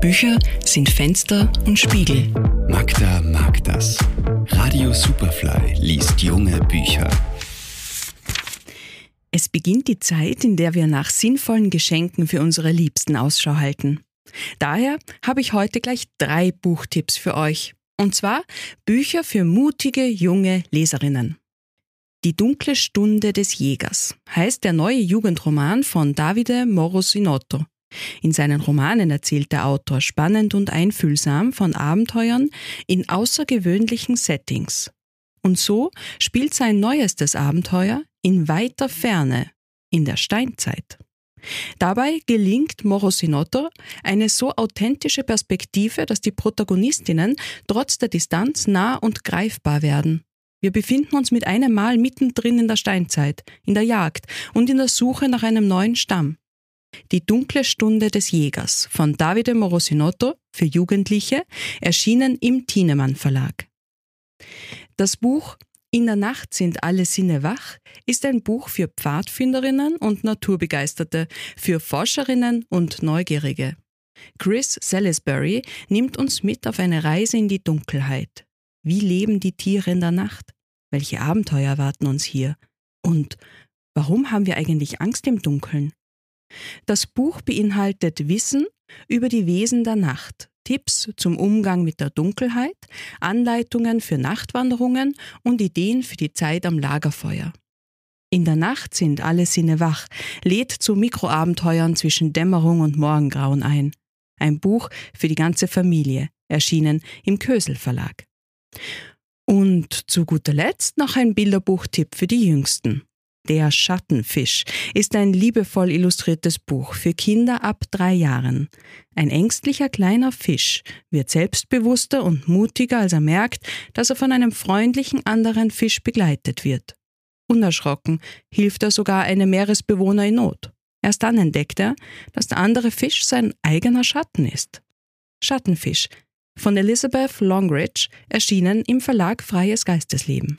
Bücher sind Fenster und Spiegel. Magda mag das. Radio Superfly liest junge Bücher. Es beginnt die Zeit, in der wir nach sinnvollen Geschenken für unsere Liebsten Ausschau halten. Daher habe ich heute gleich drei Buchtipps für euch. Und zwar Bücher für mutige junge Leserinnen. Die dunkle Stunde des Jägers heißt der neue Jugendroman von Davide Morosinotto. In seinen Romanen erzählt der Autor spannend und einfühlsam von Abenteuern in außergewöhnlichen Settings. Und so spielt sein neuestes Abenteuer in weiter Ferne, in der Steinzeit. Dabei gelingt Morosinotto eine so authentische Perspektive, dass die Protagonistinnen trotz der Distanz nah und greifbar werden. Wir befinden uns mit einem Mal mittendrin in der Steinzeit, in der Jagd und in der Suche nach einem neuen Stamm. Die dunkle Stunde des Jägers von Davide Morosinotto für Jugendliche, erschienen im Thienemann Verlag. Das Buch In der Nacht sind alle Sinne wach ist ein Buch für Pfadfinderinnen und Naturbegeisterte, für Forscherinnen und Neugierige. Chris Salisbury nimmt uns mit auf eine Reise in die Dunkelheit. Wie leben die Tiere in der Nacht? Welche Abenteuer warten uns hier? Und warum haben wir eigentlich Angst im Dunkeln? Das Buch beinhaltet Wissen über die Wesen der Nacht, Tipps zum Umgang mit der Dunkelheit, Anleitungen für Nachtwanderungen und Ideen für die Zeit am Lagerfeuer. In der Nacht sind alle Sinne wach, lädt zu Mikroabenteuern zwischen Dämmerung und Morgengrauen ein. Ein Buch für die ganze Familie, erschienen im Kösel Verlag. Und zu guter Letzt noch ein Bilderbuchtipp für die Jüngsten. Der Schattenfisch ist ein liebevoll illustriertes Buch für Kinder ab drei Jahren. Ein ängstlicher kleiner Fisch wird selbstbewusster und mutiger, als er merkt, dass er von einem freundlichen anderen Fisch begleitet wird. Unerschrocken hilft er sogar einem Meeresbewohner in Not. Erst dann entdeckt er, dass der andere Fisch sein eigener Schatten ist. Schattenfisch von Elizabeth Longridge, erschienen im Verlag Freies Geistesleben.